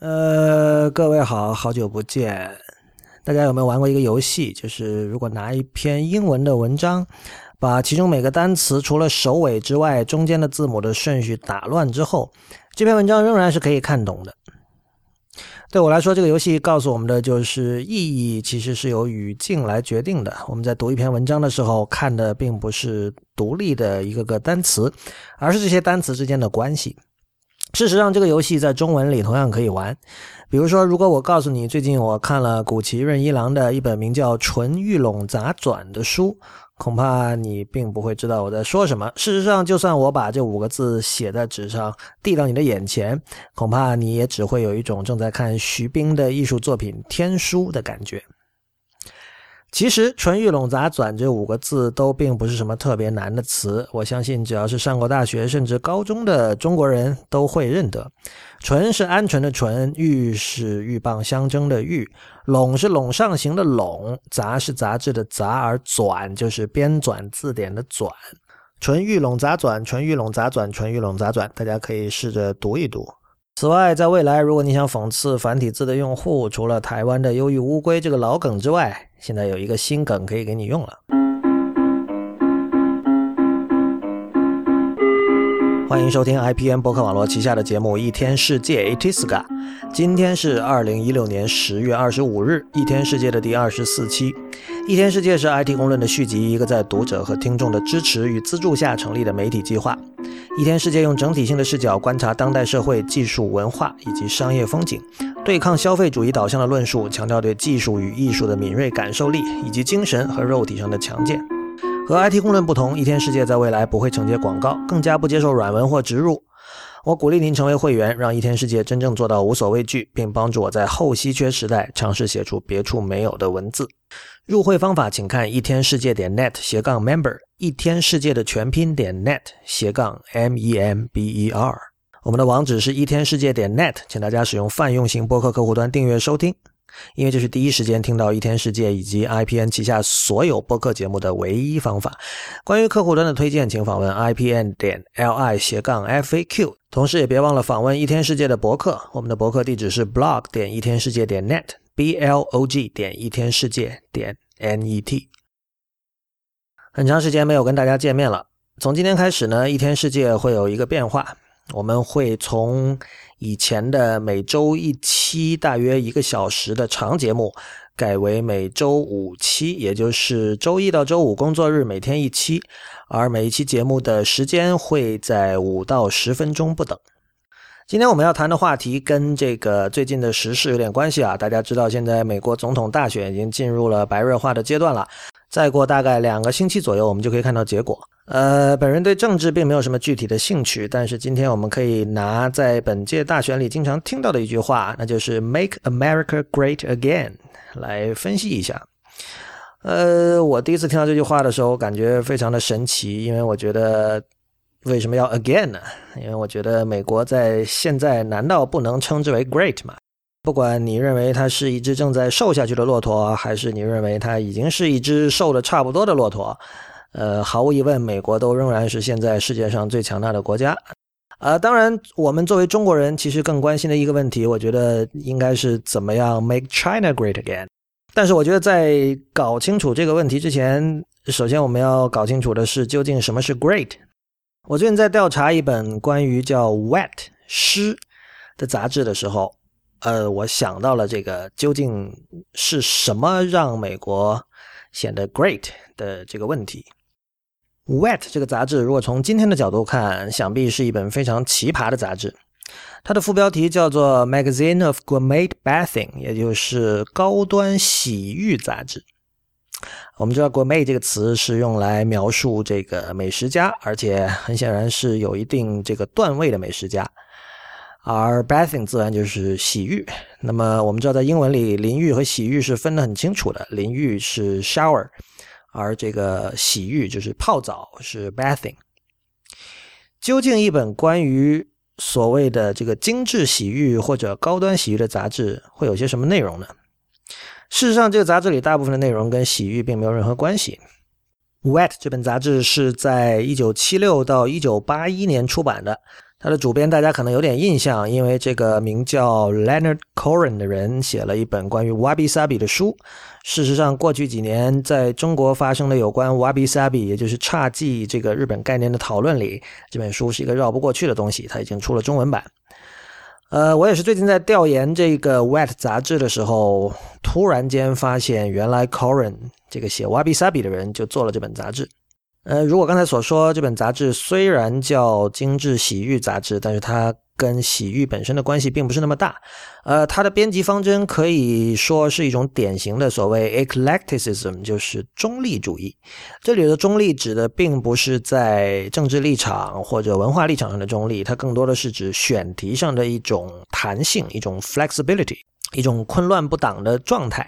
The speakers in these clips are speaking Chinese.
呃，各位好，好久不见。大家有没有玩过一个游戏？就是如果拿一篇英文的文章，把其中每个单词除了首尾之外，中间的字母的顺序打乱之后，这篇文章仍然是可以看懂的。对我来说，这个游戏告诉我们的就是意义其实是由语境来决定的。我们在读一篇文章的时候，看的并不是独立的一个个单词，而是这些单词之间的关系。事实上，这个游戏在中文里同样可以玩。比如说，如果我告诉你，最近我看了古奇润一郎的一本名叫《纯玉龙杂转》的书，恐怕你并不会知道我在说什么。事实上，就算我把这五个字写在纸上，递到你的眼前，恐怕你也只会有一种正在看徐冰的艺术作品《天书》的感觉。其实“纯玉拢杂转”这五个字都并不是什么特别难的词，我相信只要是上过大学甚至高中的中国人都会认得。纯是鹌鹑的纯，玉是鹬蚌相争的玉，拢是拢上行的拢，杂是杂志的杂，而转就是编纂字典的转。纯玉拢杂转，纯玉拢杂转，纯玉拢杂转，大家可以试着读一读。此外，在未来，如果你想讽刺繁体字的用户，除了台湾的忧郁乌龟这个老梗之外，现在有一个新梗可以给你用了。欢迎收听 IPN 博客网络旗下的节目《一天世界》Itiska。今天是二零一六年十月二十五日，《一天世界》的第二十四期。《一天世界》是 IT 公论的续集，一个在读者和听众的支持与资助下成立的媒体计划。《一天世界》用整体性的视角观察当代社会、技术、文化以及商业风景，对抗消费主义导向的论述，强调对技术与艺术的敏锐感受力，以及精神和肉体上的强健。和 IT 公论不同，一天世界在未来不会承接广告，更加不接受软文或植入。我鼓励您成为会员，让一天世界真正做到无所畏惧，并帮助我在后稀缺时代尝试写出别处没有的文字。入会方法请看一天世界点 net 斜杠 member，一天世界的全拼点 net 斜杠 m e m b e r。我们的网址是一天世界点 net，请大家使用泛用型播客客户端订阅收听。因为这是第一时间听到一天世界以及 IPN 旗下所有播客节目的唯一方法。关于客户端的推荐，请访问 IPN 点 LI 斜杠 FAQ。同时也别忘了访问一天世界的博客，我们的博客地址是 blog 点一天世界点 net，b l o g 点一天世界点 n e t。很长时间没有跟大家见面了，从今天开始呢，一天世界会有一个变化，我们会从。以前的每周一期，大约一个小时的长节目，改为每周五期，也就是周一到周五工作日每天一期，而每一期节目的时间会在五到十分钟不等。今天我们要谈的话题跟这个最近的时事有点关系啊！大家知道，现在美国总统大选已经进入了白热化的阶段了。再过大概两个星期左右，我们就可以看到结果。呃，本人对政治并没有什么具体的兴趣，但是今天我们可以拿在本届大选里经常听到的一句话，那就是 “Make America Great Again” 来分析一下。呃，我第一次听到这句话的时候，感觉非常的神奇，因为我觉得为什么要 again 呢？因为我觉得美国在现在难道不能称之为 great 吗？不管你认为它是一只正在瘦下去的骆驼，还是你认为它已经是一只瘦的差不多的骆驼，呃，毫无疑问，美国都仍然是现在世界上最强大的国家。啊，当然，我们作为中国人，其实更关心的一个问题，我觉得应该是怎么样 make China great again。但是，我觉得在搞清楚这个问题之前，首先我们要搞清楚的是究竟什么是 great。我最近在调查一本关于叫 Wet 湿的杂志的时候。呃，我想到了这个究竟是什么让美国显得 great 的这个问题。Wet 这个杂志，如果从今天的角度看，想必是一本非常奇葩的杂志。它的副标题叫做 Magazine of Gourmet Bathing，也就是高端洗浴杂志。我们知道 “gourmet” 这个词是用来描述这个美食家，而且很显然是有一定这个段位的美食家。而 bathing 自然就是洗浴。那么我们知道，在英文里，淋浴和洗浴是分得很清楚的。淋浴是 shower，而这个洗浴就是泡澡，是 bathing。究竟一本关于所谓的这个精致洗浴或者高端洗浴的杂志会有些什么内容呢？事实上，这个杂志里大部分的内容跟洗浴并没有任何关系。Wet 这本杂志是在1976到1981年出版的。它的主编大家可能有点印象，因为这个名叫 Leonard Cohen 的人写了一本关于 Wabi Sabi 的书。事实上，过去几年在中国发生的有关 Wabi Sabi，也就是侘寂这个日本概念的讨论里，这本书是一个绕不过去的东西。它已经出了中文版。呃，我也是最近在调研这个 Wet 杂志的时候，突然间发现，原来 Cohen 这个写 Wabi Sabi 的人就做了这本杂志。呃，如果刚才所说，这本杂志虽然叫《精致洗浴杂志》，但是它跟洗浴本身的关系并不是那么大。呃，它的编辑方针可以说是一种典型的所谓 eclecticism，就是中立主义。这里的中立指的并不是在政治立场或者文化立场上的中立，它更多的是指选题上的一种弹性，一种 flexibility，一种昆乱不挡的状态。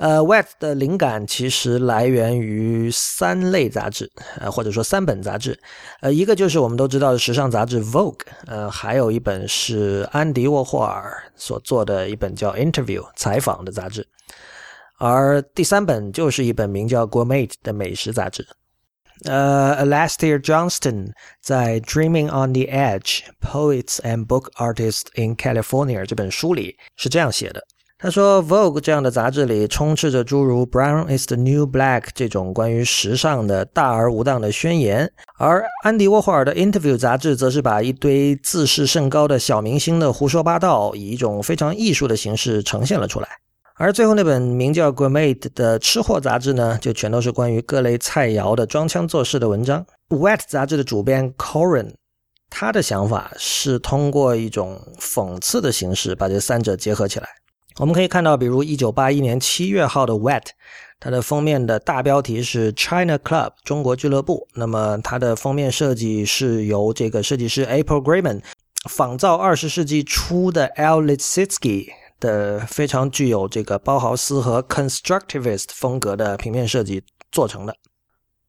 呃，Wet 的灵感其实来源于三类杂志，呃，或者说三本杂志，呃，一个就是我们都知道的时尚杂志 Vogue，呃，还有一本是安迪沃霍尔所做的一本叫 Interview 采访的杂志，而第三本就是一本名叫 Gourmet 的美食杂志。呃，Alastair Johnston 在 Dreaming on the Edge: Poets and Book Artists in California 这本书里是这样写的。他说，《Vogue》这样的杂志里充斥着诸如 “Brown is the new black” 这种关于时尚的大而无当的宣言，而安迪沃霍尔的《Interview》杂志则是把一堆自视甚高的小明星的胡说八道，以一种非常艺术的形式呈现了出来。而最后那本名叫《Gourmet》的吃货杂志呢，就全都是关于各类菜肴的装腔作势的文章。《Wet》杂志的主编 Corin，他的想法是通过一种讽刺的形式把这三者结合起来。我们可以看到，比如一九八一年七月号的《Wet》，它的封面的大标题是 “China Club” 中国俱乐部。那么它的封面设计是由这个设计师 April Grayman 仿造二十世纪初的 L. Lissitzky 的非常具有这个包豪斯和 Constructivist 风格的平面设计做成的。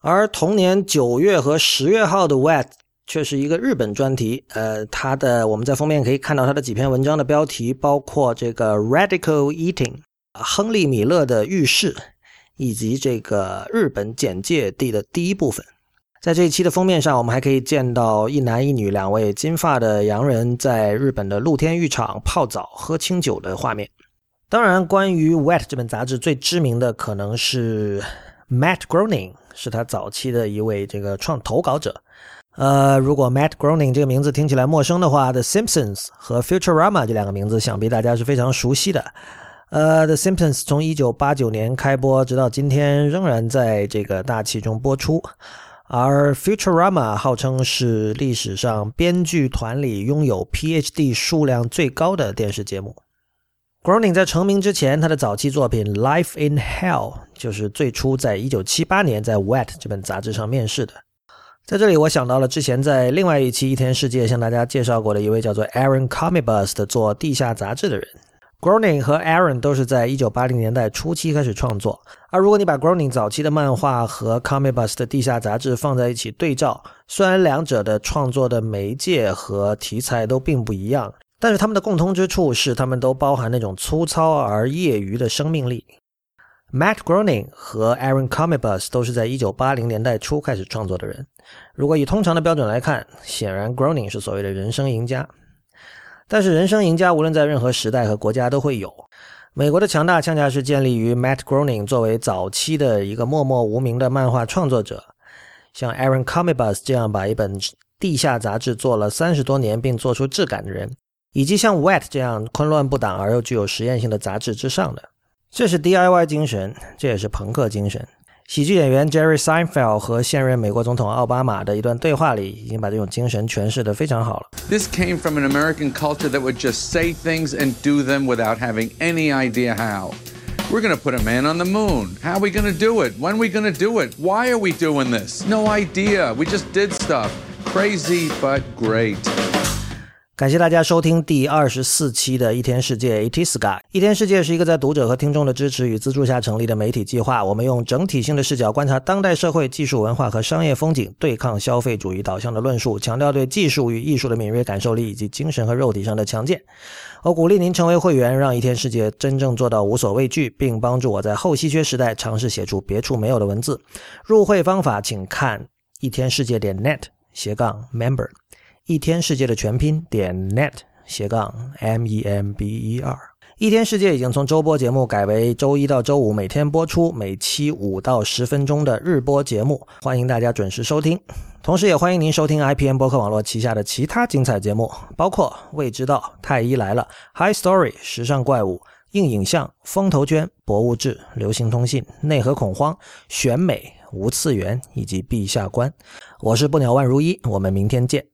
而同年九月和十月号的《Wet》。却是一个日本专题，呃，它的我们在封面可以看到它的几篇文章的标题，包括这个 Radical Eating，亨利米勒的浴室，以及这个日本简介地的第一部分。在这一期的封面上，我们还可以见到一男一女两位金发的洋人在日本的露天浴场泡澡、喝清酒的画面。当然，关于 Wet 这本杂志最知名的可能是 Matt Groening，是他早期的一位这个创投稿者。呃，如果 Matt Groening 这个名字听起来陌生的话，《The Simpsons》和《Futurama》这两个名字想必大家是非常熟悉的。呃，《The Simpsons》从1989年开播，直到今天仍然在这个大气中播出。而《Futurama》号称是历史上编剧团里拥有 PhD 数量最高的电视节目。Groening 在成名之前，他的早期作品《Life in Hell》就是最初在1978年在《Wet》这本杂志上面世的。在这里，我想到了之前在另外一期《一天世界》向大家介绍过的一位叫做 Aaron Comibus 的做地下杂志的人。Groening 和 Aaron 都是在1980年代初期开始创作。而如果你把 Groening 早期的漫画和 Comibus 的地下杂志放在一起对照，虽然两者的创作的媒介和题材都并不一样，但是他们的共通之处是，他们都包含那种粗糙而业余的生命力。Matt Groening 和 Aaron Comibus 都是在1980年代初开始创作的人。如果以通常的标准来看，显然 Groening 是所谓的人生赢家。但是人生赢家无论在任何时代和国家都会有。美国的强大恰恰是建立于 Matt Groening 作为早期的一个默默无名的漫画创作者，像 Aaron Comibus 这样把一本地下杂志做了三十多年并做出质感的人，以及像 Wet 这样昆乱不挡而又具有实验性的杂志之上的。这是 DIY 精神，这也是朋克精神。喜剧演员 Jerry Seinfeld 和现任美国总统奥巴马的一段对话里，已经把这种精神诠释得非常好了。This came from an American culture that would just say things and do them without having any idea how. We're going to put a man on the moon. How are we going to do it? When are we going to do it? Why are we doing this? No idea. We just did stuff. Crazy, but great. 感谢大家收听第二十四期的一天世界 Itiska。一天世界是一个在读者和听众的支持与资助下成立的媒体计划。我们用整体性的视角观察当代社会、技术、文化和商业风景，对抗消费主义导向的论述，强调对技术与艺术的敏锐感受力以及精神和肉体上的强健。我鼓励您成为会员，让一天世界真正做到无所畏惧，并帮助我在后稀缺时代尝试写出别处没有的文字。入会方法请看一天世界点 net 斜杠 member。一天世界的全拼点 net 斜杠 m e m b e r。一天世界已经从周播节目改为周一到周五每天播出，每期五到十分钟的日播节目，欢迎大家准时收听。同时，也欢迎您收听 IPN 播客网络旗下的其他精彩节目，包括《未知道》《太医来了》《High Story》《时尚怪物》。硬影像、风头圈、博物志、流行通信、内核恐慌、选美、无次元以及陛下观。我是不鸟万如一，我们明天见。